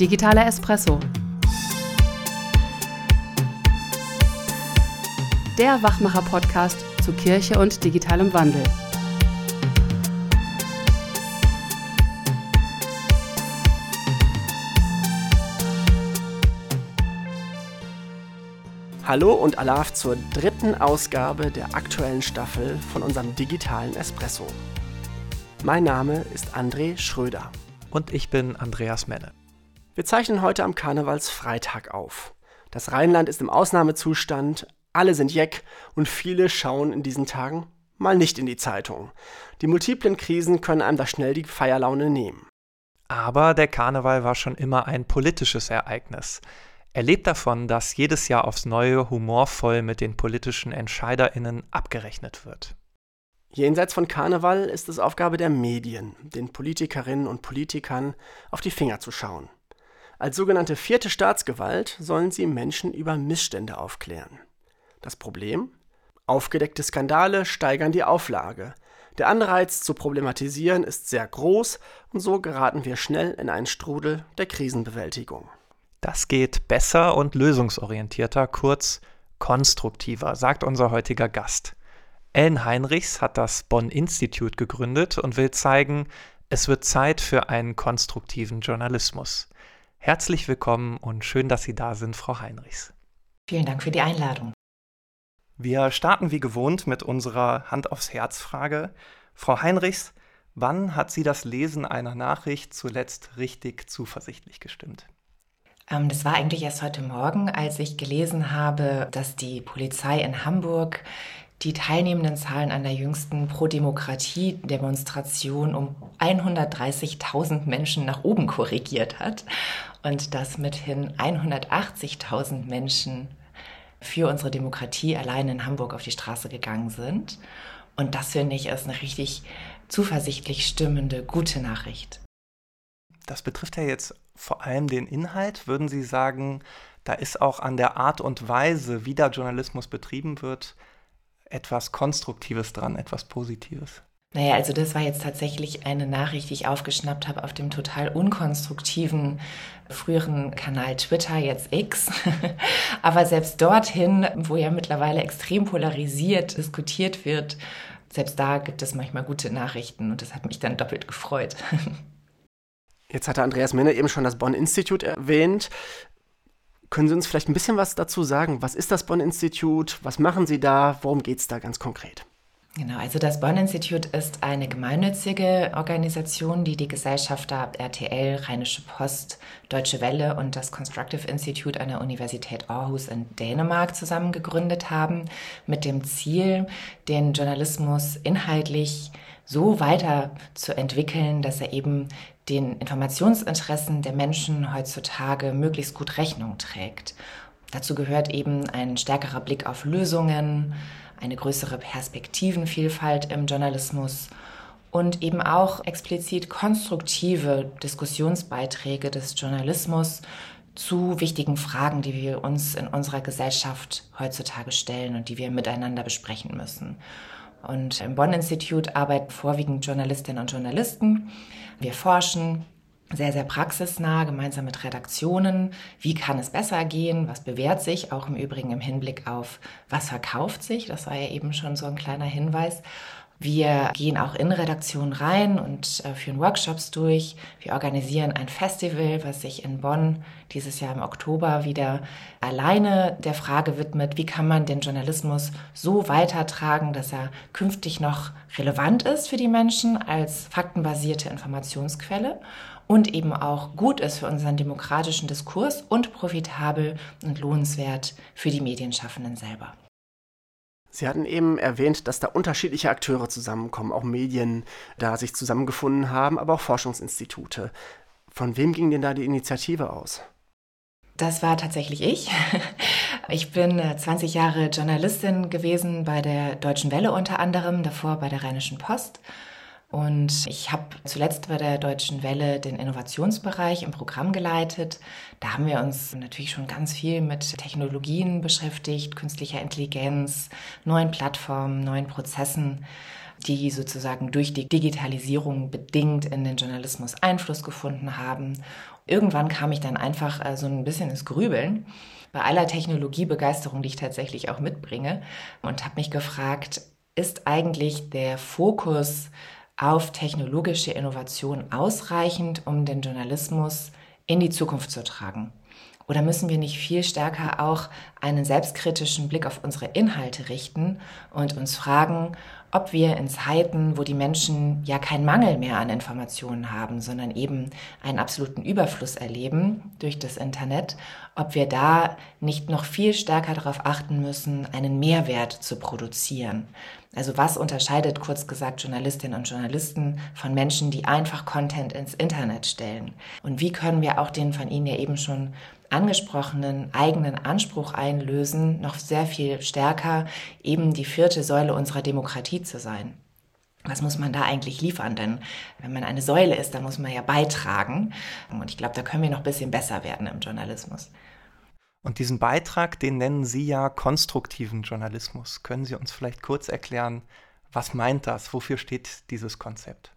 Digitaler Espresso. Der Wachmacher-Podcast zu Kirche und digitalem Wandel. Hallo und Alaf zur dritten Ausgabe der aktuellen Staffel von unserem digitalen Espresso. Mein Name ist André Schröder. Und ich bin Andreas Menne. Wir zeichnen heute am Karnevalsfreitag auf. Das Rheinland ist im Ausnahmezustand, alle sind jeck und viele schauen in diesen Tagen mal nicht in die Zeitung. Die multiplen Krisen können einem da schnell die Feierlaune nehmen. Aber der Karneval war schon immer ein politisches Ereignis. Er lebt davon, dass jedes Jahr aufs Neue humorvoll mit den politischen EntscheiderInnen abgerechnet wird. Jenseits von Karneval ist es Aufgabe der Medien, den Politikerinnen und Politikern auf die Finger zu schauen. Als sogenannte vierte Staatsgewalt sollen sie Menschen über Missstände aufklären. Das Problem? Aufgedeckte Skandale steigern die Auflage. Der Anreiz zu problematisieren ist sehr groß und so geraten wir schnell in einen Strudel der Krisenbewältigung. Das geht besser und lösungsorientierter, kurz konstruktiver, sagt unser heutiger Gast. Ellen Heinrichs hat das Bonn Institute gegründet und will zeigen, es wird Zeit für einen konstruktiven Journalismus. Herzlich willkommen und schön, dass Sie da sind, Frau Heinrichs. Vielen Dank für die Einladung. Wir starten wie gewohnt mit unserer Hand aufs Herz Frage. Frau Heinrichs, wann hat Sie das Lesen einer Nachricht zuletzt richtig zuversichtlich gestimmt? Ähm, das war eigentlich erst heute Morgen, als ich gelesen habe, dass die Polizei in Hamburg die teilnehmenden Zahlen an der jüngsten Pro-Demokratie-Demonstration um 130.000 Menschen nach oben korrigiert hat und dass mithin 180.000 Menschen für unsere Demokratie allein in Hamburg auf die Straße gegangen sind. Und das finde ich ist eine richtig zuversichtlich stimmende, gute Nachricht. Das betrifft ja jetzt vor allem den Inhalt. Würden Sie sagen, da ist auch an der Art und Weise, wie der Journalismus betrieben wird, etwas Konstruktives dran, etwas Positives. Naja, also das war jetzt tatsächlich eine Nachricht, die ich aufgeschnappt habe auf dem total unkonstruktiven früheren Kanal Twitter, jetzt X. Aber selbst dorthin, wo ja mittlerweile extrem polarisiert diskutiert wird, selbst da gibt es manchmal gute Nachrichten und das hat mich dann doppelt gefreut. Jetzt hatte Andreas Menne eben schon das Bonn Institut erwähnt. Können Sie uns vielleicht ein bisschen was dazu sagen? Was ist das Bonn-Institut? Was machen Sie da? Worum geht es da ganz konkret? Genau, also das Bonn-Institut ist eine gemeinnützige Organisation, die die Gesellschafter RTL, Rheinische Post, Deutsche Welle und das Constructive Institute an der Universität Aarhus in Dänemark zusammen gegründet haben, mit dem Ziel, den Journalismus inhaltlich so weiter zu entwickeln, dass er eben den Informationsinteressen der Menschen heutzutage möglichst gut Rechnung trägt. Dazu gehört eben ein stärkerer Blick auf Lösungen, eine größere Perspektivenvielfalt im Journalismus und eben auch explizit konstruktive Diskussionsbeiträge des Journalismus zu wichtigen Fragen, die wir uns in unserer Gesellschaft heutzutage stellen und die wir miteinander besprechen müssen. Und im Bonn-Institut arbeiten vorwiegend Journalistinnen und Journalisten. Wir forschen sehr, sehr praxisnah, gemeinsam mit Redaktionen. Wie kann es besser gehen? Was bewährt sich? Auch im Übrigen im Hinblick auf, was verkauft sich? Das war ja eben schon so ein kleiner Hinweis. Wir gehen auch in Redaktionen rein und äh, führen Workshops durch. Wir organisieren ein Festival, was sich in Bonn dieses Jahr im Oktober wieder alleine der Frage widmet, wie kann man den Journalismus so weitertragen, dass er künftig noch relevant ist für die Menschen als faktenbasierte Informationsquelle und eben auch gut ist für unseren demokratischen Diskurs und profitabel und lohnenswert für die Medienschaffenden selber. Sie hatten eben erwähnt, dass da unterschiedliche Akteure zusammenkommen, auch Medien da sich zusammengefunden haben, aber auch Forschungsinstitute. Von wem ging denn da die Initiative aus? Das war tatsächlich ich. Ich bin 20 äh, Jahre Journalistin gewesen bei der Deutschen Welle unter anderem, davor bei der Rheinischen Post und ich habe zuletzt bei der Deutschen Welle den Innovationsbereich im Programm geleitet. Da haben wir uns natürlich schon ganz viel mit Technologien beschäftigt, künstlicher Intelligenz, neuen Plattformen, neuen Prozessen, die sozusagen durch die Digitalisierung bedingt in den Journalismus Einfluss gefunden haben Irgendwann kam ich dann einfach äh, so ein bisschen ins Grübeln bei aller Technologiebegeisterung, die ich tatsächlich auch mitbringe und habe mich gefragt, ist eigentlich der Fokus auf technologische Innovation ausreichend, um den Journalismus in die Zukunft zu tragen? Oder müssen wir nicht viel stärker auch einen selbstkritischen Blick auf unsere Inhalte richten und uns fragen, ob wir in Zeiten, wo die Menschen ja keinen Mangel mehr an Informationen haben, sondern eben einen absoluten Überfluss erleben durch das Internet, ob wir da nicht noch viel stärker darauf achten müssen, einen Mehrwert zu produzieren. Also was unterscheidet kurz gesagt Journalistinnen und Journalisten von Menschen, die einfach Content ins Internet stellen? Und wie können wir auch den von Ihnen ja eben schon angesprochenen eigenen Anspruch einlösen, noch sehr viel stärker eben die vierte Säule unserer Demokratie zu sein. Was muss man da eigentlich liefern? Denn wenn man eine Säule ist, dann muss man ja beitragen. Und ich glaube, da können wir noch ein bisschen besser werden im Journalismus. Und diesen Beitrag, den nennen Sie ja konstruktiven Journalismus. Können Sie uns vielleicht kurz erklären, was meint das? Wofür steht dieses Konzept?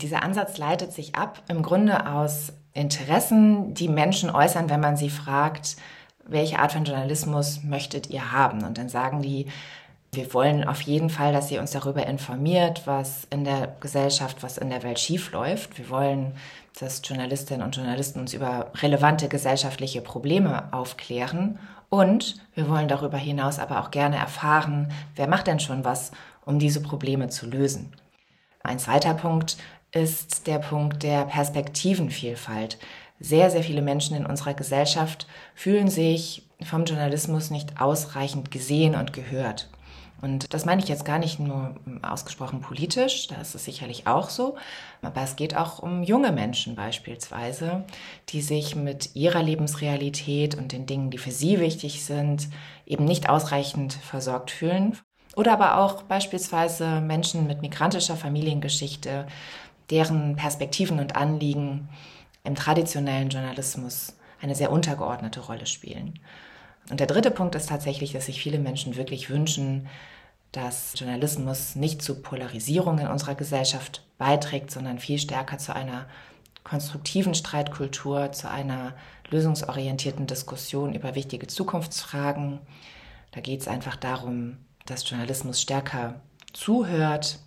Dieser Ansatz leitet sich ab im Grunde aus Interessen, die Menschen äußern, wenn man sie fragt, welche Art von Journalismus möchtet ihr haben? Und dann sagen die, wir wollen auf jeden Fall, dass ihr uns darüber informiert, was in der Gesellschaft, was in der Welt schiefläuft. Wir wollen, dass Journalistinnen und Journalisten uns über relevante gesellschaftliche Probleme aufklären. Und wir wollen darüber hinaus aber auch gerne erfahren, wer macht denn schon was, um diese Probleme zu lösen. Ein zweiter Punkt ist der Punkt der Perspektivenvielfalt. Sehr, sehr viele Menschen in unserer Gesellschaft fühlen sich vom Journalismus nicht ausreichend gesehen und gehört. Und das meine ich jetzt gar nicht nur ausgesprochen politisch, da ist es sicherlich auch so, aber es geht auch um junge Menschen beispielsweise, die sich mit ihrer Lebensrealität und den Dingen, die für sie wichtig sind, eben nicht ausreichend versorgt fühlen. Oder aber auch beispielsweise Menschen mit migrantischer Familiengeschichte, deren Perspektiven und Anliegen im traditionellen Journalismus eine sehr untergeordnete Rolle spielen. Und der dritte Punkt ist tatsächlich, dass sich viele Menschen wirklich wünschen, dass Journalismus nicht zu Polarisierung in unserer Gesellschaft beiträgt, sondern viel stärker zu einer konstruktiven Streitkultur, zu einer lösungsorientierten Diskussion über wichtige Zukunftsfragen. Da geht es einfach darum, dass Journalismus stärker zuhört,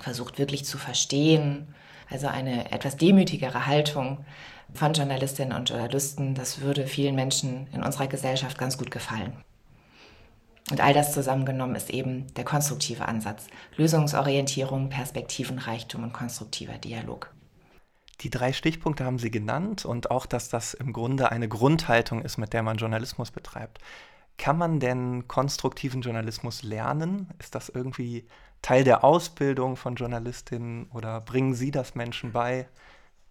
versucht wirklich zu verstehen. Also eine etwas demütigere Haltung von Journalistinnen und Journalisten, das würde vielen Menschen in unserer Gesellschaft ganz gut gefallen. Und all das zusammengenommen ist eben der konstruktive Ansatz. Lösungsorientierung, Perspektivenreichtum und konstruktiver Dialog. Die drei Stichpunkte haben Sie genannt und auch, dass das im Grunde eine Grundhaltung ist, mit der man Journalismus betreibt. Kann man denn konstruktiven Journalismus lernen? Ist das irgendwie Teil der Ausbildung von Journalistinnen oder bringen Sie das Menschen bei?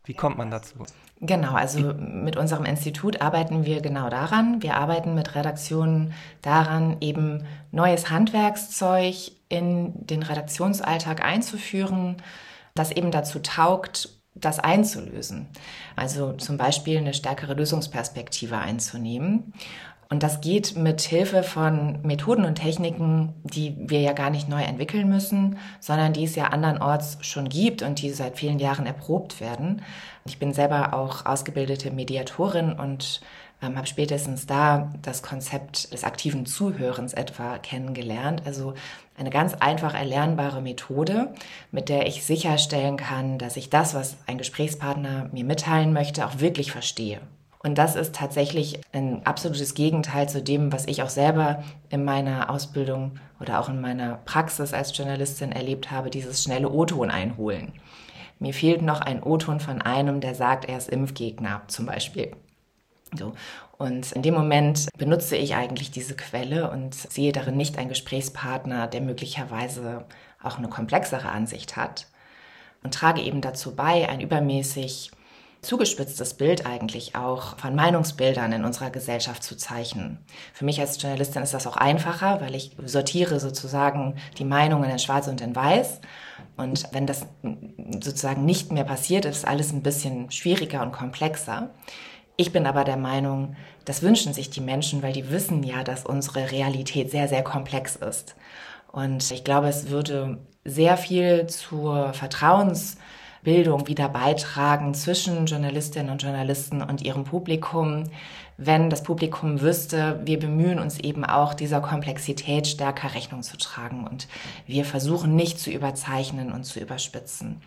Wie kommt man dazu? Genau, also mit unserem Institut arbeiten wir genau daran. Wir arbeiten mit Redaktionen daran, eben neues Handwerkszeug in den Redaktionsalltag einzuführen, das eben dazu taugt, das einzulösen. Also zum Beispiel eine stärkere Lösungsperspektive einzunehmen. Und das geht mit Hilfe von Methoden und Techniken, die wir ja gar nicht neu entwickeln müssen, sondern die es ja andernorts schon gibt und die seit vielen Jahren erprobt werden. Ich bin selber auch ausgebildete Mediatorin und ähm, habe spätestens da das Konzept des aktiven Zuhörens etwa kennengelernt. Also eine ganz einfach erlernbare Methode, mit der ich sicherstellen kann, dass ich das, was ein Gesprächspartner mir mitteilen möchte, auch wirklich verstehe. Und das ist tatsächlich ein absolutes Gegenteil zu dem, was ich auch selber in meiner Ausbildung oder auch in meiner Praxis als Journalistin erlebt habe, dieses schnelle O-Ton einholen. Mir fehlt noch ein O-Ton von einem, der sagt, er ist Impfgegner zum Beispiel. So. Und in dem Moment benutze ich eigentlich diese Quelle und sehe darin nicht einen Gesprächspartner, der möglicherweise auch eine komplexere Ansicht hat und trage eben dazu bei, ein übermäßig zugespitztes Bild eigentlich auch von Meinungsbildern in unserer Gesellschaft zu zeichnen. Für mich als Journalistin ist das auch einfacher, weil ich sortiere sozusagen die Meinungen in Schwarz und in Weiß. Und wenn das sozusagen nicht mehr passiert, ist alles ein bisschen schwieriger und komplexer. Ich bin aber der Meinung, das wünschen sich die Menschen, weil die wissen ja, dass unsere Realität sehr, sehr komplex ist. Und ich glaube, es würde sehr viel zur Vertrauens Bildung wieder beitragen zwischen Journalistinnen und Journalisten und ihrem Publikum, wenn das Publikum wüsste, wir bemühen uns eben auch dieser Komplexität stärker Rechnung zu tragen und wir versuchen nicht zu überzeichnen und zu überspitzen.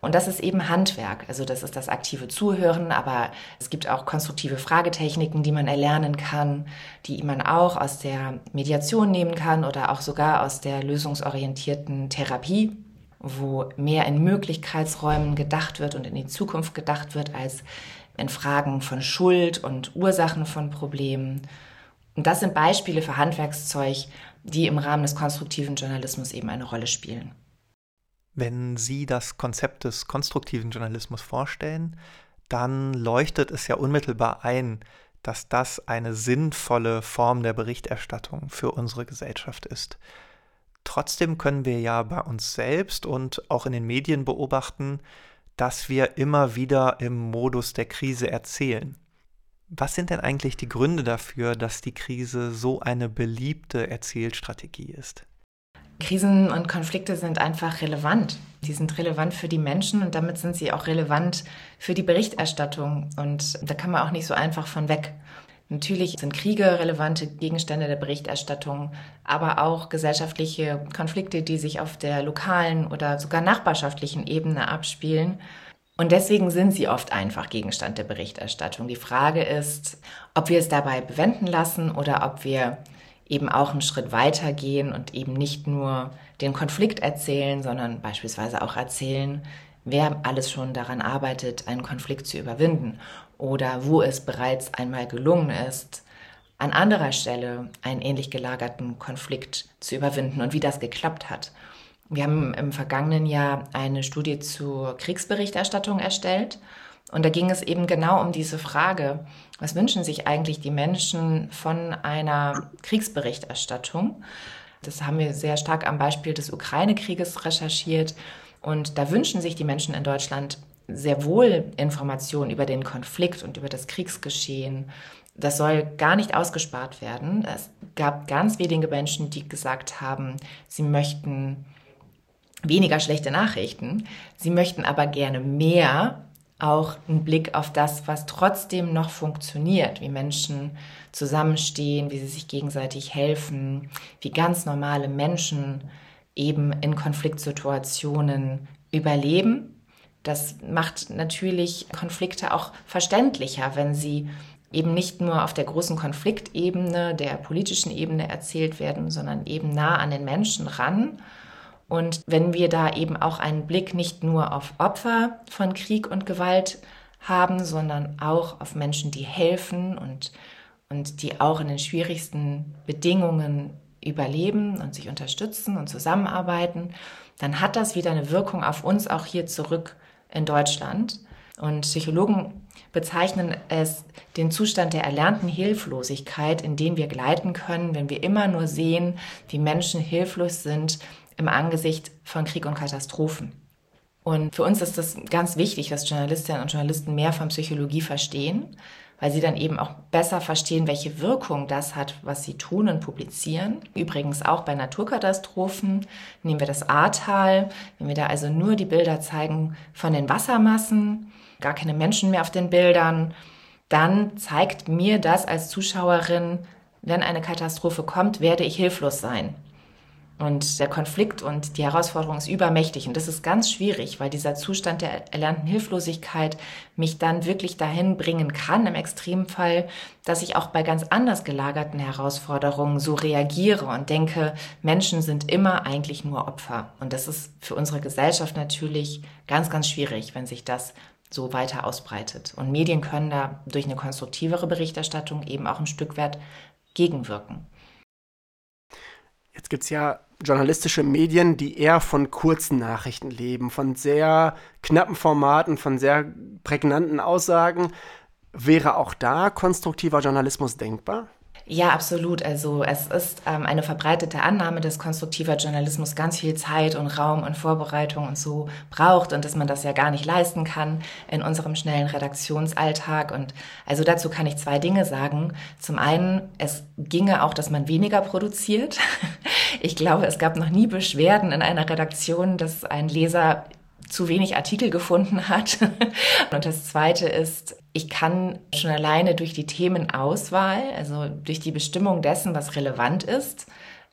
Und das ist eben Handwerk. Also das ist das aktive Zuhören, aber es gibt auch konstruktive Fragetechniken, die man erlernen kann, die man auch aus der Mediation nehmen kann oder auch sogar aus der lösungsorientierten Therapie, wo mehr in Möglichkeitsräumen gedacht wird und in die Zukunft gedacht wird als in Fragen von Schuld und Ursachen von Problemen. Und das sind Beispiele für Handwerkszeug, die im Rahmen des konstruktiven Journalismus eben eine Rolle spielen. Wenn Sie das Konzept des konstruktiven Journalismus vorstellen, dann leuchtet es ja unmittelbar ein, dass das eine sinnvolle Form der Berichterstattung für unsere Gesellschaft ist. Trotzdem können wir ja bei uns selbst und auch in den Medien beobachten, dass wir immer wieder im Modus der Krise erzählen. Was sind denn eigentlich die Gründe dafür, dass die Krise so eine beliebte Erzählstrategie ist? Krisen und Konflikte sind einfach relevant. Die sind relevant für die Menschen und damit sind sie auch relevant für die Berichterstattung. Und da kann man auch nicht so einfach von weg. Natürlich sind Kriege relevante Gegenstände der Berichterstattung, aber auch gesellschaftliche Konflikte, die sich auf der lokalen oder sogar nachbarschaftlichen Ebene abspielen. Und deswegen sind sie oft einfach Gegenstand der Berichterstattung. Die Frage ist, ob wir es dabei bewenden lassen oder ob wir eben auch einen Schritt weiter gehen und eben nicht nur den Konflikt erzählen, sondern beispielsweise auch erzählen, wer alles schon daran arbeitet, einen Konflikt zu überwinden oder wo es bereits einmal gelungen ist, an anderer Stelle einen ähnlich gelagerten Konflikt zu überwinden und wie das geklappt hat. Wir haben im vergangenen Jahr eine Studie zur Kriegsberichterstattung erstellt und da ging es eben genau um diese Frage, was wünschen sich eigentlich die Menschen von einer Kriegsberichterstattung? Das haben wir sehr stark am Beispiel des Ukraine-Krieges recherchiert. Und da wünschen sich die Menschen in Deutschland sehr wohl Informationen über den Konflikt und über das Kriegsgeschehen. Das soll gar nicht ausgespart werden. Es gab ganz wenige Menschen, die gesagt haben, sie möchten weniger schlechte Nachrichten. Sie möchten aber gerne mehr auch einen Blick auf das, was trotzdem noch funktioniert, wie Menschen zusammenstehen, wie sie sich gegenseitig helfen, wie ganz normale Menschen eben in Konfliktsituationen überleben. Das macht natürlich Konflikte auch verständlicher, wenn sie eben nicht nur auf der großen Konfliktebene, der politischen Ebene erzählt werden, sondern eben nah an den Menschen ran. Und wenn wir da eben auch einen Blick nicht nur auf Opfer von Krieg und Gewalt haben, sondern auch auf Menschen, die helfen und, und die auch in den schwierigsten Bedingungen überleben und sich unterstützen und zusammenarbeiten, dann hat das wieder eine Wirkung auf uns auch hier zurück in Deutschland. Und Psychologen bezeichnen es den Zustand der erlernten Hilflosigkeit, in den wir gleiten können, wenn wir immer nur sehen, wie Menschen hilflos sind im Angesicht von Krieg und Katastrophen. Und für uns ist es ganz wichtig, dass Journalistinnen und Journalisten mehr von Psychologie verstehen, weil sie dann eben auch besser verstehen, welche Wirkung das hat, was sie tun und publizieren. Übrigens auch bei Naturkatastrophen nehmen wir das Ahrtal, wenn wir da also nur die Bilder zeigen von den Wassermassen, gar keine Menschen mehr auf den Bildern, dann zeigt mir das als Zuschauerin, wenn eine Katastrophe kommt, werde ich hilflos sein. Und der Konflikt und die Herausforderung ist übermächtig. Und das ist ganz schwierig, weil dieser Zustand der erlernten Hilflosigkeit mich dann wirklich dahin bringen kann, im Extremfall, dass ich auch bei ganz anders gelagerten Herausforderungen so reagiere und denke, Menschen sind immer eigentlich nur Opfer. Und das ist für unsere Gesellschaft natürlich ganz, ganz schwierig, wenn sich das so weiter ausbreitet. Und Medien können da durch eine konstruktivere Berichterstattung eben auch ein Stück weit gegenwirken. Jetzt gibt es ja journalistische Medien, die eher von kurzen Nachrichten leben, von sehr knappen Formaten, von sehr prägnanten Aussagen. Wäre auch da konstruktiver Journalismus denkbar? Ja, absolut. Also es ist ähm, eine verbreitete Annahme, dass konstruktiver Journalismus ganz viel Zeit und Raum und Vorbereitung und so braucht und dass man das ja gar nicht leisten kann in unserem schnellen Redaktionsalltag. Und also dazu kann ich zwei Dinge sagen. Zum einen, es ginge auch, dass man weniger produziert. Ich glaube, es gab noch nie Beschwerden in einer Redaktion, dass ein Leser zu wenig Artikel gefunden hat. Und das Zweite ist, ich kann schon alleine durch die Themenauswahl, also durch die Bestimmung dessen, was relevant ist,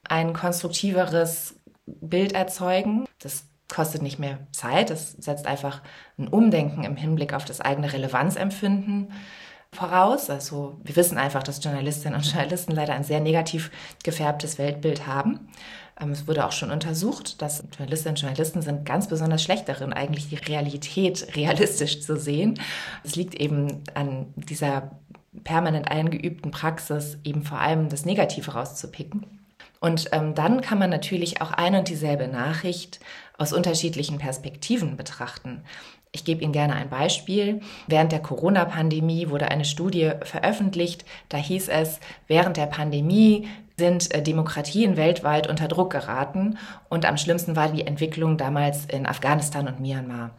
ein konstruktiveres Bild erzeugen. Das kostet nicht mehr Zeit, das setzt einfach ein Umdenken im Hinblick auf das eigene Relevanzempfinden voraus. Also wir wissen einfach, dass Journalistinnen und Journalisten leider ein sehr negativ gefärbtes Weltbild haben. Ähm, es wurde auch schon untersucht, dass Journalistinnen und Journalisten sind ganz besonders schlecht darin, eigentlich die Realität realistisch zu sehen. Es liegt eben an dieser permanent eingeübten Praxis, eben vor allem das Negative rauszupicken. Und ähm, dann kann man natürlich auch ein und dieselbe Nachricht aus unterschiedlichen Perspektiven betrachten. Ich gebe Ihnen gerne ein Beispiel. Während der Corona-Pandemie wurde eine Studie veröffentlicht. Da hieß es, während der Pandemie sind äh, Demokratien weltweit unter Druck geraten und am schlimmsten war die Entwicklung damals in Afghanistan und Myanmar.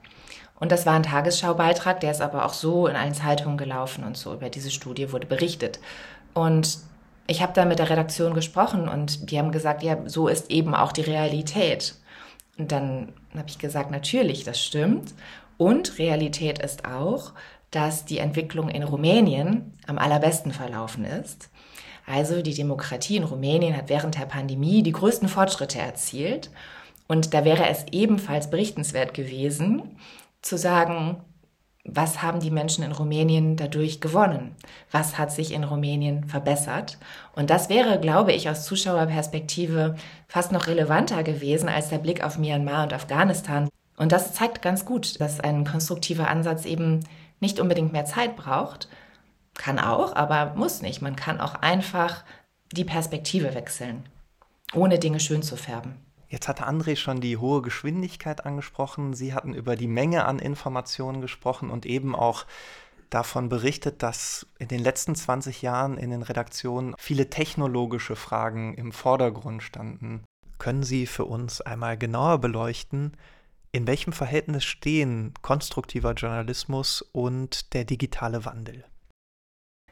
Und das war ein Tagesschaubeitrag, der ist aber auch so in allen Zeitungen gelaufen und so über diese Studie wurde berichtet. Und ich habe da mit der Redaktion gesprochen und die haben gesagt, ja, so ist eben auch die Realität. Und dann habe ich gesagt, natürlich, das stimmt. Und Realität ist auch, dass die Entwicklung in Rumänien am allerbesten verlaufen ist. Also die Demokratie in Rumänien hat während der Pandemie die größten Fortschritte erzielt. Und da wäre es ebenfalls berichtenswert gewesen, zu sagen, was haben die Menschen in Rumänien dadurch gewonnen? Was hat sich in Rumänien verbessert? Und das wäre, glaube ich, aus Zuschauerperspektive fast noch relevanter gewesen als der Blick auf Myanmar und Afghanistan. Und das zeigt ganz gut, dass ein konstruktiver Ansatz eben nicht unbedingt mehr Zeit braucht, kann auch, aber muss nicht. Man kann auch einfach die Perspektive wechseln, ohne Dinge schön zu färben. Jetzt hatte André schon die hohe Geschwindigkeit angesprochen. Sie hatten über die Menge an Informationen gesprochen und eben auch davon berichtet, dass in den letzten 20 Jahren in den Redaktionen viele technologische Fragen im Vordergrund standen. Können Sie für uns einmal genauer beleuchten, in welchem Verhältnis stehen konstruktiver Journalismus und der digitale Wandel?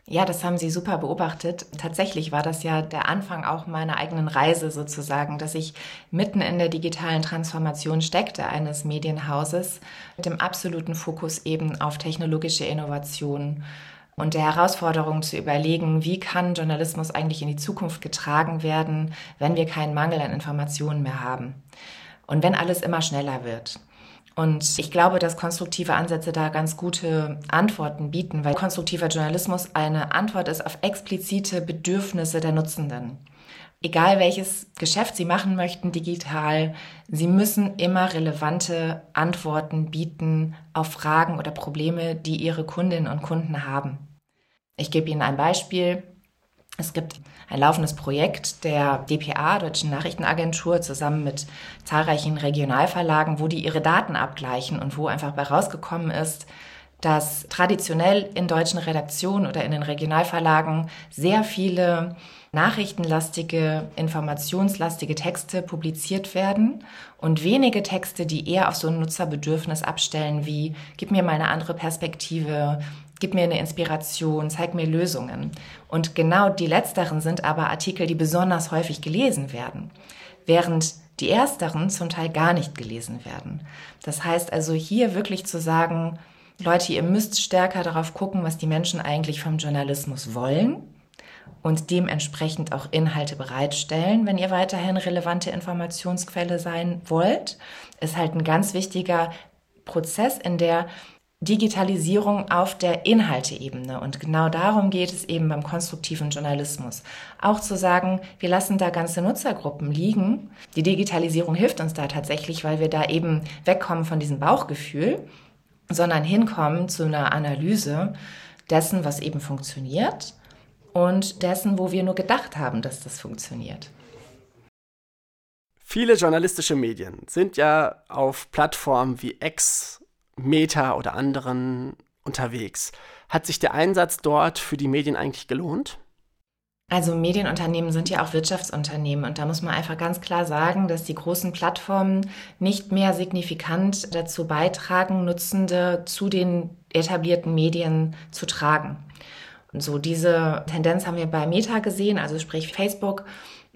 Ja, das haben Sie super beobachtet. Tatsächlich war das ja der Anfang auch meiner eigenen Reise sozusagen, dass ich mitten in der digitalen Transformation steckte eines Medienhauses mit dem absoluten Fokus eben auf technologische Innovationen und der Herausforderung zu überlegen, wie kann Journalismus eigentlich in die Zukunft getragen werden, wenn wir keinen Mangel an Informationen mehr haben und wenn alles immer schneller wird. Und ich glaube, dass konstruktive Ansätze da ganz gute Antworten bieten, weil konstruktiver Journalismus eine Antwort ist auf explizite Bedürfnisse der Nutzenden. Egal welches Geschäft Sie machen möchten digital, Sie müssen immer relevante Antworten bieten auf Fragen oder Probleme, die Ihre Kundinnen und Kunden haben. Ich gebe Ihnen ein Beispiel. Es gibt ein laufendes Projekt der DPA, Deutschen Nachrichtenagentur, zusammen mit zahlreichen Regionalverlagen, wo die ihre Daten abgleichen und wo einfach bei rausgekommen ist, dass traditionell in deutschen Redaktionen oder in den Regionalverlagen sehr viele nachrichtenlastige, informationslastige Texte publiziert werden und wenige Texte, die eher auf so ein Nutzerbedürfnis abstellen wie, gib mir mal eine andere Perspektive, gib mir eine Inspiration, zeig mir Lösungen. Und genau die letzteren sind aber Artikel, die besonders häufig gelesen werden, während die ersteren zum Teil gar nicht gelesen werden. Das heißt also hier wirklich zu sagen, Leute, ihr müsst stärker darauf gucken, was die Menschen eigentlich vom Journalismus wollen und dementsprechend auch Inhalte bereitstellen, wenn ihr weiterhin relevante Informationsquelle sein wollt, ist halt ein ganz wichtiger Prozess, in der Digitalisierung auf der Inhalteebene. Und genau darum geht es eben beim konstruktiven Journalismus. Auch zu sagen, wir lassen da ganze Nutzergruppen liegen. Die Digitalisierung hilft uns da tatsächlich, weil wir da eben wegkommen von diesem Bauchgefühl, sondern hinkommen zu einer Analyse dessen, was eben funktioniert und dessen, wo wir nur gedacht haben, dass das funktioniert. Viele journalistische Medien sind ja auf Plattformen wie X Meta oder anderen unterwegs. Hat sich der Einsatz dort für die Medien eigentlich gelohnt? Also Medienunternehmen sind ja auch Wirtschaftsunternehmen und da muss man einfach ganz klar sagen, dass die großen Plattformen nicht mehr signifikant dazu beitragen, Nutzende zu den etablierten Medien zu tragen. Und so diese Tendenz haben wir bei Meta gesehen, also sprich Facebook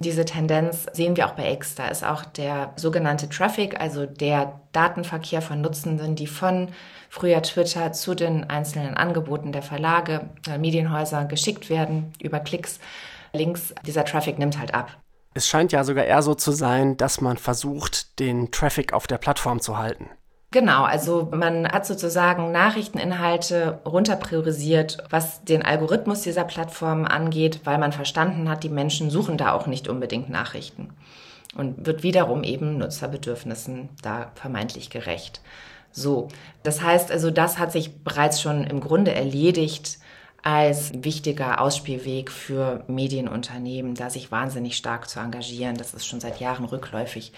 diese Tendenz sehen wir auch bei X. Da ist auch der sogenannte Traffic, also der Datenverkehr von Nutzenden, die von früher Twitter zu den einzelnen Angeboten der Verlage, äh, Medienhäuser geschickt werden über Klicks, Links. Dieser Traffic nimmt halt ab. Es scheint ja sogar eher so zu sein, dass man versucht, den Traffic auf der Plattform zu halten. Genau, also man hat sozusagen Nachrichteninhalte runterpriorisiert, was den Algorithmus dieser Plattform angeht, weil man verstanden hat, die Menschen suchen da auch nicht unbedingt Nachrichten und wird wiederum eben Nutzerbedürfnissen da vermeintlich gerecht. So, das heißt also, das hat sich bereits schon im Grunde erledigt als wichtiger Ausspielweg für Medienunternehmen, da sich wahnsinnig stark zu engagieren. Das ist schon seit Jahren rückläufig.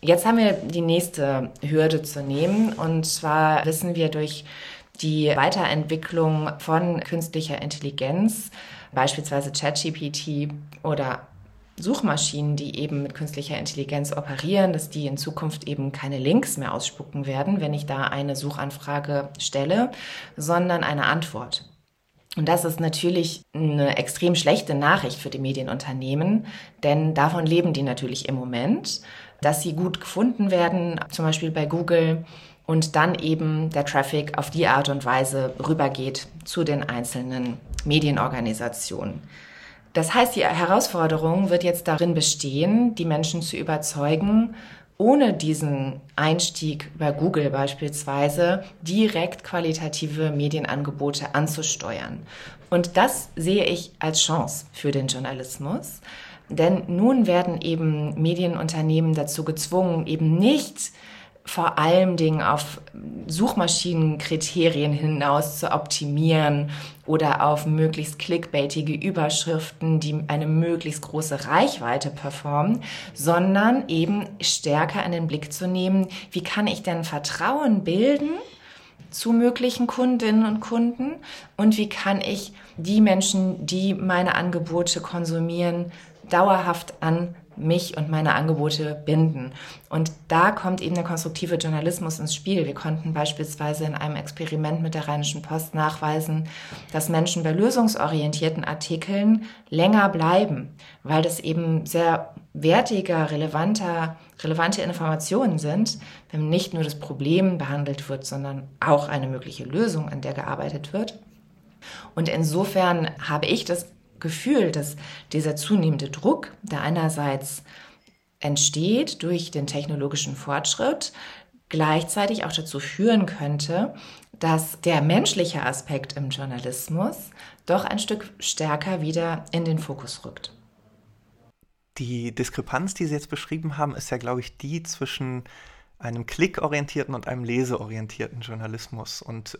Jetzt haben wir die nächste Hürde zu nehmen und zwar wissen wir durch die Weiterentwicklung von künstlicher Intelligenz, beispielsweise ChatGPT oder Suchmaschinen, die eben mit künstlicher Intelligenz operieren, dass die in Zukunft eben keine Links mehr ausspucken werden, wenn ich da eine Suchanfrage stelle, sondern eine Antwort. Und das ist natürlich eine extrem schlechte Nachricht für die Medienunternehmen, denn davon leben die natürlich im Moment, dass sie gut gefunden werden, zum Beispiel bei Google, und dann eben der Traffic auf die Art und Weise rübergeht zu den einzelnen Medienorganisationen. Das heißt, die Herausforderung wird jetzt darin bestehen, die Menschen zu überzeugen, ohne diesen Einstieg bei Google beispielsweise direkt qualitative Medienangebote anzusteuern. Und das sehe ich als Chance für den Journalismus. Denn nun werden eben Medienunternehmen dazu gezwungen, eben nicht vor allem Dingen auf Suchmaschinenkriterien hinaus zu optimieren oder auf möglichst clickbaitige Überschriften, die eine möglichst große Reichweite performen, sondern eben stärker in den Blick zu nehmen, wie kann ich denn Vertrauen bilden zu möglichen Kundinnen und Kunden und wie kann ich die Menschen, die meine Angebote konsumieren, dauerhaft an mich und meine Angebote binden. Und da kommt eben der konstruktive Journalismus ins Spiel. Wir konnten beispielsweise in einem Experiment mit der Rheinischen Post nachweisen, dass Menschen bei lösungsorientierten Artikeln länger bleiben, weil das eben sehr wertiger, relevanter, relevante Informationen sind, wenn nicht nur das Problem behandelt wird, sondern auch eine mögliche Lösung, an der gearbeitet wird. Und insofern habe ich das Gefühl, dass dieser zunehmende Druck, der einerseits entsteht durch den technologischen Fortschritt, gleichzeitig auch dazu führen könnte, dass der menschliche Aspekt im Journalismus doch ein Stück stärker wieder in den Fokus rückt. Die Diskrepanz, die Sie jetzt beschrieben haben, ist ja, glaube ich, die zwischen einem klickorientierten und einem leseorientierten Journalismus. Und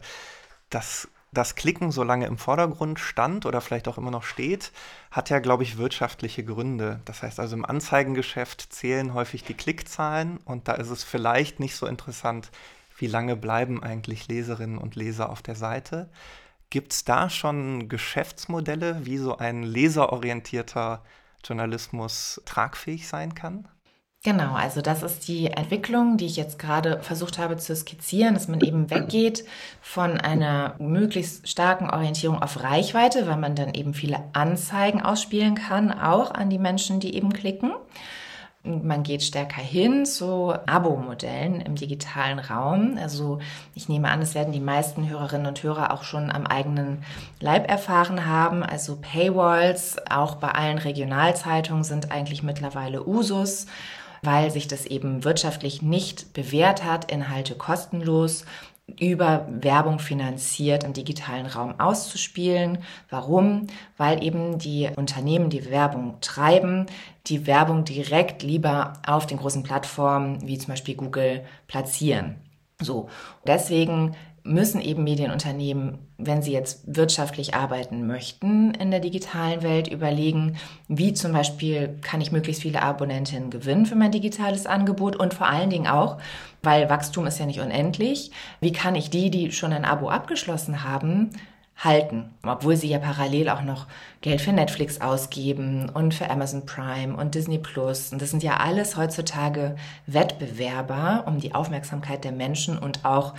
das das Klicken so lange im Vordergrund stand oder vielleicht auch immer noch steht, hat ja, glaube ich, wirtschaftliche Gründe. Das heißt also, im Anzeigengeschäft zählen häufig die Klickzahlen und da ist es vielleicht nicht so interessant, wie lange bleiben eigentlich Leserinnen und Leser auf der Seite. Gibt es da schon Geschäftsmodelle, wie so ein leserorientierter Journalismus tragfähig sein kann? Genau, also das ist die Entwicklung, die ich jetzt gerade versucht habe zu skizzieren, dass man eben weggeht von einer möglichst starken Orientierung auf Reichweite, weil man dann eben viele Anzeigen ausspielen kann, auch an die Menschen, die eben klicken. Man geht stärker hin zu Abo-Modellen im digitalen Raum. Also ich nehme an, es werden die meisten Hörerinnen und Hörer auch schon am eigenen Leib erfahren haben. Also Paywalls, auch bei allen Regionalzeitungen sind eigentlich mittlerweile Usus weil sich das eben wirtschaftlich nicht bewährt hat, Inhalte kostenlos über Werbung finanziert im digitalen Raum auszuspielen. Warum? Weil eben die Unternehmen, die Werbung treiben, die Werbung direkt lieber auf den großen Plattformen wie zum Beispiel Google platzieren. So. Deswegen müssen eben Medienunternehmen, wenn sie jetzt wirtschaftlich arbeiten möchten in der digitalen Welt, überlegen, wie zum Beispiel kann ich möglichst viele Abonnentinnen gewinnen für mein digitales Angebot und vor allen Dingen auch, weil Wachstum ist ja nicht unendlich, wie kann ich die, die schon ein Abo abgeschlossen haben, halten, obwohl sie ja parallel auch noch Geld für Netflix ausgeben und für Amazon Prime und Disney Plus. Und das sind ja alles heutzutage Wettbewerber um die Aufmerksamkeit der Menschen und auch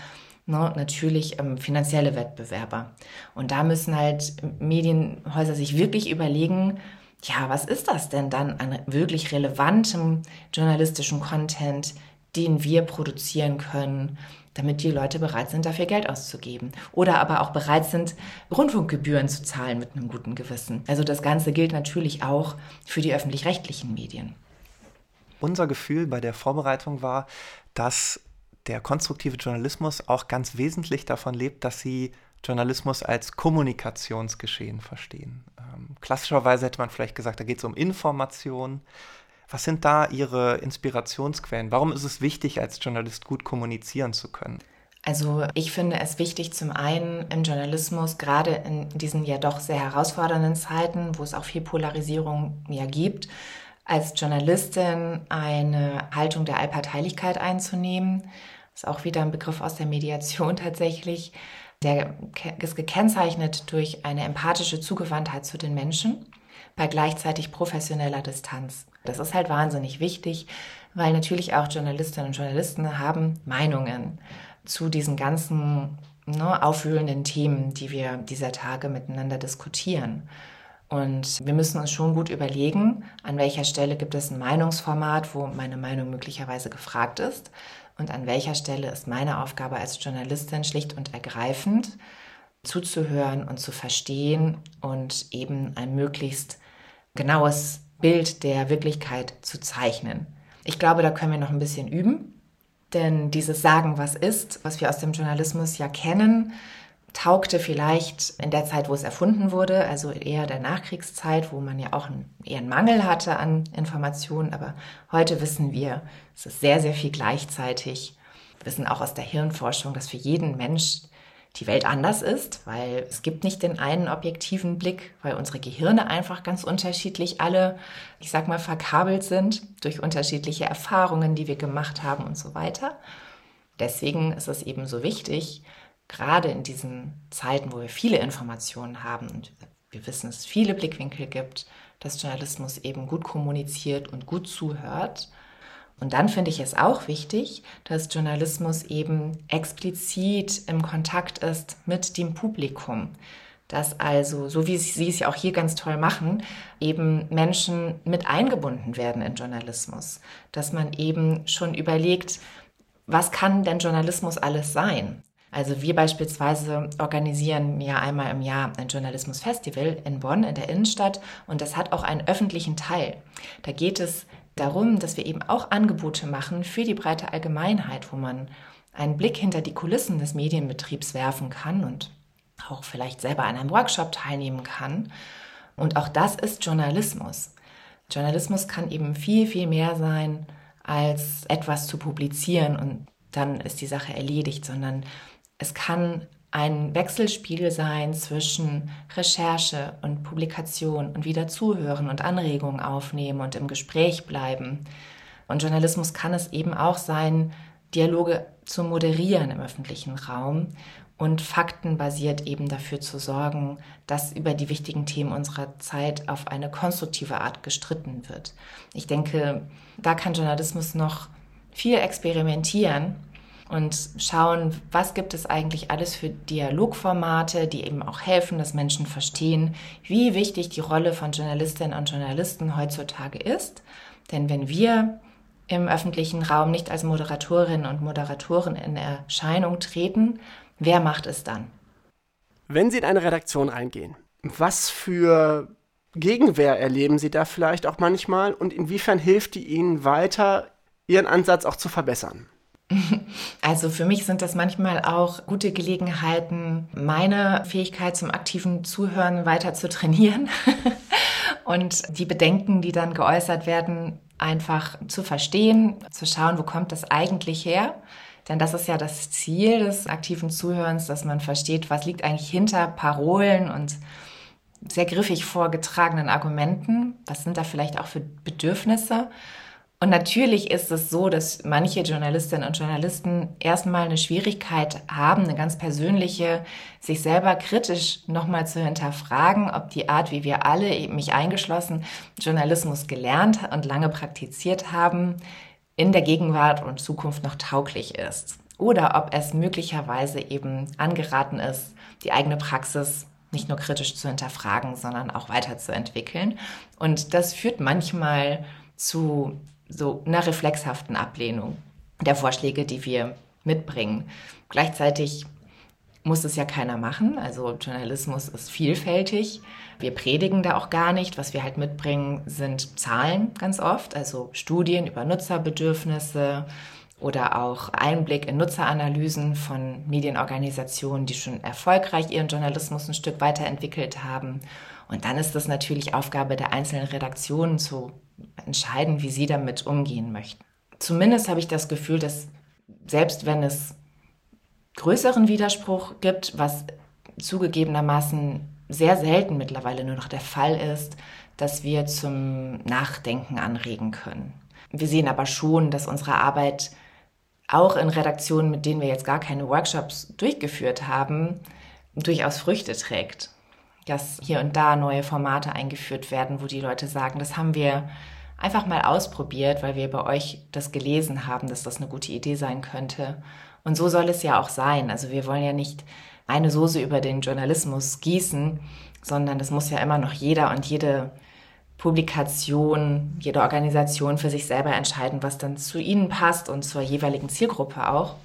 ne, natürlich ähm, finanzielle Wettbewerber. Und da müssen halt Medienhäuser sich wirklich überlegen, ja, was ist das denn dann an wirklich relevantem journalistischen Content, den wir produzieren können, damit die Leute bereit sind, dafür Geld auszugeben. Oder aber auch bereit sind, Rundfunkgebühren zu zahlen mit einem guten Gewissen. Also das Ganze gilt natürlich auch für die öffentlich-rechtlichen Medien. Unser Gefühl bei der Vorbereitung war, dass der konstruktive Journalismus auch ganz wesentlich davon lebt, dass sie Journalismus als Kommunikationsgeschehen verstehen. Ähm, klassischerweise hätte man vielleicht gesagt, da geht es um Information. Was sind da Ihre Inspirationsquellen? Warum ist es wichtig, als Journalist gut kommunizieren zu können? Also ich finde es wichtig, zum einen im Journalismus, gerade in diesen ja doch sehr herausfordernden Zeiten, wo es auch viel Polarisierung ja gibt, als Journalistin eine Haltung der Allparteilichkeit einzunehmen. Ist auch wieder ein Begriff aus der Mediation tatsächlich. Der ist gekennzeichnet durch eine empathische Zugewandtheit zu den Menschen bei gleichzeitig professioneller Distanz. Das ist halt wahnsinnig wichtig, weil natürlich auch Journalistinnen und Journalisten haben Meinungen zu diesen ganzen ne, aufwühlenden Themen, die wir dieser Tage miteinander diskutieren. Und wir müssen uns schon gut überlegen, an welcher Stelle gibt es ein Meinungsformat, wo meine Meinung möglicherweise gefragt ist und an welcher Stelle ist meine Aufgabe als Journalistin schlicht und ergreifend zuzuhören und zu verstehen und eben ein möglichst genaues Bild der Wirklichkeit zu zeichnen. Ich glaube, da können wir noch ein bisschen üben, denn dieses Sagen, was ist, was wir aus dem Journalismus ja kennen, taugte vielleicht in der Zeit, wo es erfunden wurde, also eher der Nachkriegszeit, wo man ja auch einen, eher einen Mangel hatte an Informationen. Aber heute wissen wir, es ist sehr, sehr viel gleichzeitig. Wir wissen auch aus der Hirnforschung, dass für jeden Mensch die Welt anders ist, weil es gibt nicht den einen objektiven Blick, weil unsere Gehirne einfach ganz unterschiedlich alle, ich sag mal, verkabelt sind durch unterschiedliche Erfahrungen, die wir gemacht haben und so weiter. Deswegen ist es eben so wichtig, gerade in diesen Zeiten, wo wir viele Informationen haben und wir wissen, dass es viele Blickwinkel gibt, dass Journalismus eben gut kommuniziert und gut zuhört. Und dann finde ich es auch wichtig, dass Journalismus eben explizit im Kontakt ist mit dem Publikum. Dass also, so wie Sie es ja auch hier ganz toll machen, eben Menschen mit eingebunden werden in Journalismus. Dass man eben schon überlegt, was kann denn Journalismus alles sein? Also wir beispielsweise organisieren ja einmal im Jahr ein Journalismusfestival in Bonn in der Innenstadt und das hat auch einen öffentlichen Teil. Da geht es darum, dass wir eben auch Angebote machen für die breite Allgemeinheit, wo man einen Blick hinter die Kulissen des Medienbetriebs werfen kann und auch vielleicht selber an einem Workshop teilnehmen kann. Und auch das ist Journalismus. Journalismus kann eben viel, viel mehr sein, als etwas zu publizieren und dann ist die Sache erledigt, sondern es kann ein Wechselspiel sein zwischen Recherche und Publikation und wieder zuhören und Anregungen aufnehmen und im Gespräch bleiben. Und Journalismus kann es eben auch sein, Dialoge zu moderieren im öffentlichen Raum und faktenbasiert eben dafür zu sorgen, dass über die wichtigen Themen unserer Zeit auf eine konstruktive Art gestritten wird. Ich denke, da kann Journalismus noch viel experimentieren und schauen, was gibt es eigentlich alles für Dialogformate, die eben auch helfen, dass Menschen verstehen, wie wichtig die Rolle von Journalistinnen und Journalisten heutzutage ist. Denn wenn wir im öffentlichen Raum nicht als Moderatorinnen und Moderatoren in Erscheinung treten, wer macht es dann? Wenn Sie in eine Redaktion eingehen, was für Gegenwehr erleben Sie da vielleicht auch manchmal und inwiefern hilft die Ihnen weiter, Ihren Ansatz auch zu verbessern? Also für mich sind das manchmal auch gute Gelegenheiten, meine Fähigkeit zum aktiven Zuhören weiter zu trainieren und die Bedenken, die dann geäußert werden, einfach zu verstehen, zu schauen, wo kommt das eigentlich her. Denn das ist ja das Ziel des aktiven Zuhörens, dass man versteht, was liegt eigentlich hinter Parolen und sehr griffig vorgetragenen Argumenten. Was sind da vielleicht auch für Bedürfnisse? Und natürlich ist es so, dass manche Journalistinnen und Journalisten erstmal eine Schwierigkeit haben, eine ganz persönliche, sich selber kritisch nochmal zu hinterfragen, ob die Art, wie wir alle, mich eingeschlossen, Journalismus gelernt und lange praktiziert haben, in der Gegenwart und Zukunft noch tauglich ist. Oder ob es möglicherweise eben angeraten ist, die eigene Praxis nicht nur kritisch zu hinterfragen, sondern auch weiterzuentwickeln. Und das führt manchmal zu so einer reflexhaften Ablehnung der Vorschläge, die wir mitbringen. Gleichzeitig muss es ja keiner machen. Also Journalismus ist vielfältig. Wir predigen da auch gar nicht. Was wir halt mitbringen, sind Zahlen ganz oft, also Studien über Nutzerbedürfnisse oder auch Einblick in Nutzeranalysen von Medienorganisationen, die schon erfolgreich ihren Journalismus ein Stück weiterentwickelt haben. Und dann ist es natürlich Aufgabe der einzelnen Redaktionen zu entscheiden, wie sie damit umgehen möchten. Zumindest habe ich das Gefühl, dass selbst wenn es größeren Widerspruch gibt, was zugegebenermaßen sehr selten mittlerweile nur noch der Fall ist, dass wir zum Nachdenken anregen können. Wir sehen aber schon, dass unsere Arbeit auch in Redaktionen, mit denen wir jetzt gar keine Workshops durchgeführt haben, durchaus Früchte trägt. Dass hier und da neue Formate eingeführt werden, wo die Leute sagen, das haben wir einfach mal ausprobiert, weil wir bei euch das gelesen haben, dass das eine gute Idee sein könnte. Und so soll es ja auch sein. Also wir wollen ja nicht eine Soße über den Journalismus gießen, sondern das muss ja immer noch jeder und jede Publikation, jede Organisation für sich selber entscheiden, was dann zu ihnen passt und zur jeweiligen Zielgruppe auch.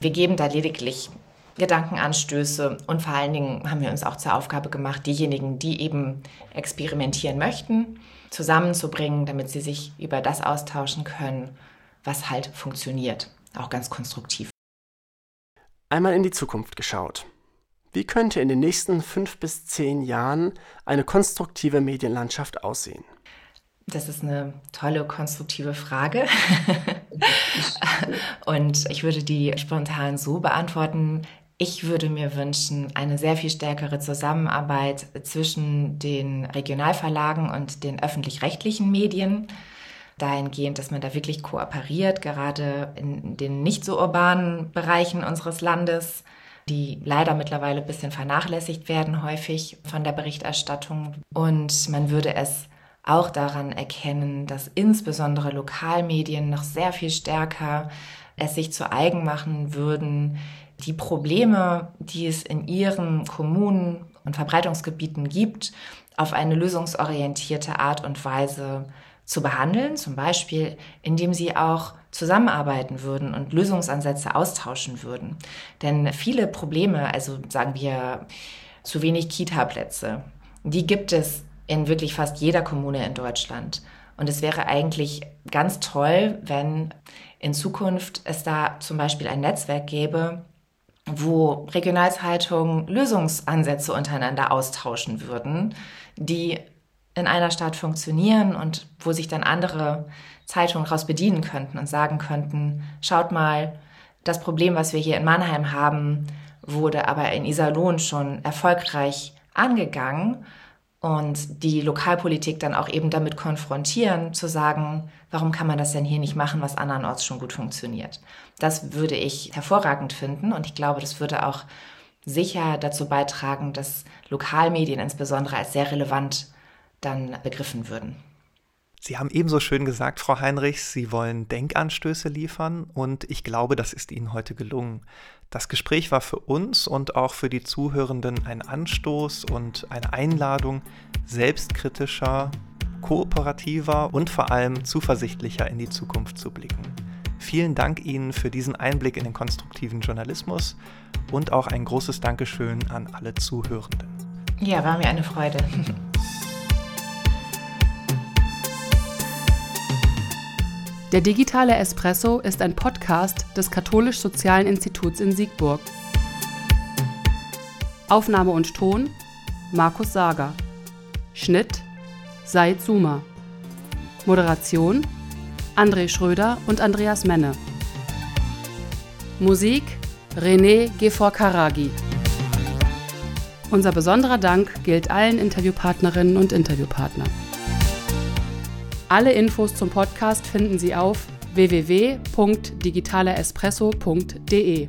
Wir geben da lediglich Gedankenanstöße und vor allen Dingen haben wir uns auch zur Aufgabe gemacht, diejenigen, die eben experimentieren möchten, zusammenzubringen, damit sie sich über das austauschen können, was halt funktioniert, auch ganz konstruktiv. Einmal in die Zukunft geschaut. Wie könnte in den nächsten fünf bis zehn Jahren eine konstruktive Medienlandschaft aussehen? Das ist eine tolle, konstruktive Frage. Und ich würde die spontan so beantworten. Ich würde mir wünschen, eine sehr viel stärkere Zusammenarbeit zwischen den Regionalverlagen und den öffentlich-rechtlichen Medien dahingehend, dass man da wirklich kooperiert, gerade in den nicht so urbanen Bereichen unseres Landes, die leider mittlerweile ein bisschen vernachlässigt werden häufig von der Berichterstattung. Und man würde es auch daran erkennen, dass insbesondere Lokalmedien noch sehr viel stärker es sich zu eigen machen würden, die Probleme, die es in ihren Kommunen und Verbreitungsgebieten gibt, auf eine lösungsorientierte Art und Weise zu behandeln, zum Beispiel indem sie auch zusammenarbeiten würden und Lösungsansätze austauschen würden. Denn viele Probleme, also sagen wir zu wenig Kita-Plätze, die gibt es in wirklich fast jeder Kommune in Deutschland. Und es wäre eigentlich ganz toll, wenn in Zukunft es da zum Beispiel ein Netzwerk gäbe, wo Regionalzeitungen Lösungsansätze untereinander austauschen würden, die in einer Stadt funktionieren und wo sich dann andere Zeitungen daraus bedienen könnten und sagen könnten, schaut mal, das Problem, was wir hier in Mannheim haben, wurde aber in Iserlohn schon erfolgreich angegangen und die Lokalpolitik dann auch eben damit konfrontieren, zu sagen, warum kann man das denn hier nicht machen, was andernorts schon gut funktioniert. Das würde ich hervorragend finden und ich glaube, das würde auch sicher dazu beitragen, dass Lokalmedien insbesondere als sehr relevant dann begriffen würden. Sie haben ebenso schön gesagt, Frau Heinrichs, Sie wollen Denkanstöße liefern und ich glaube, das ist Ihnen heute gelungen. Das Gespräch war für uns und auch für die Zuhörenden ein Anstoß und eine Einladung, selbstkritischer, kooperativer und vor allem zuversichtlicher in die Zukunft zu blicken. Vielen Dank Ihnen für diesen Einblick in den konstruktiven Journalismus und auch ein großes Dankeschön an alle Zuhörenden. Ja, war mir eine Freude. Der digitale Espresso ist ein Podcast des Katholisch-Sozialen Instituts in Siegburg. Aufnahme und Ton Markus Sager. Schnitt Said Suma. Moderation André Schröder und Andreas Menne. Musik René Gefor-Karagi. Unser besonderer Dank gilt allen Interviewpartnerinnen und Interviewpartnern. Alle Infos zum Podcast finden Sie auf www.digitaleespresso.de.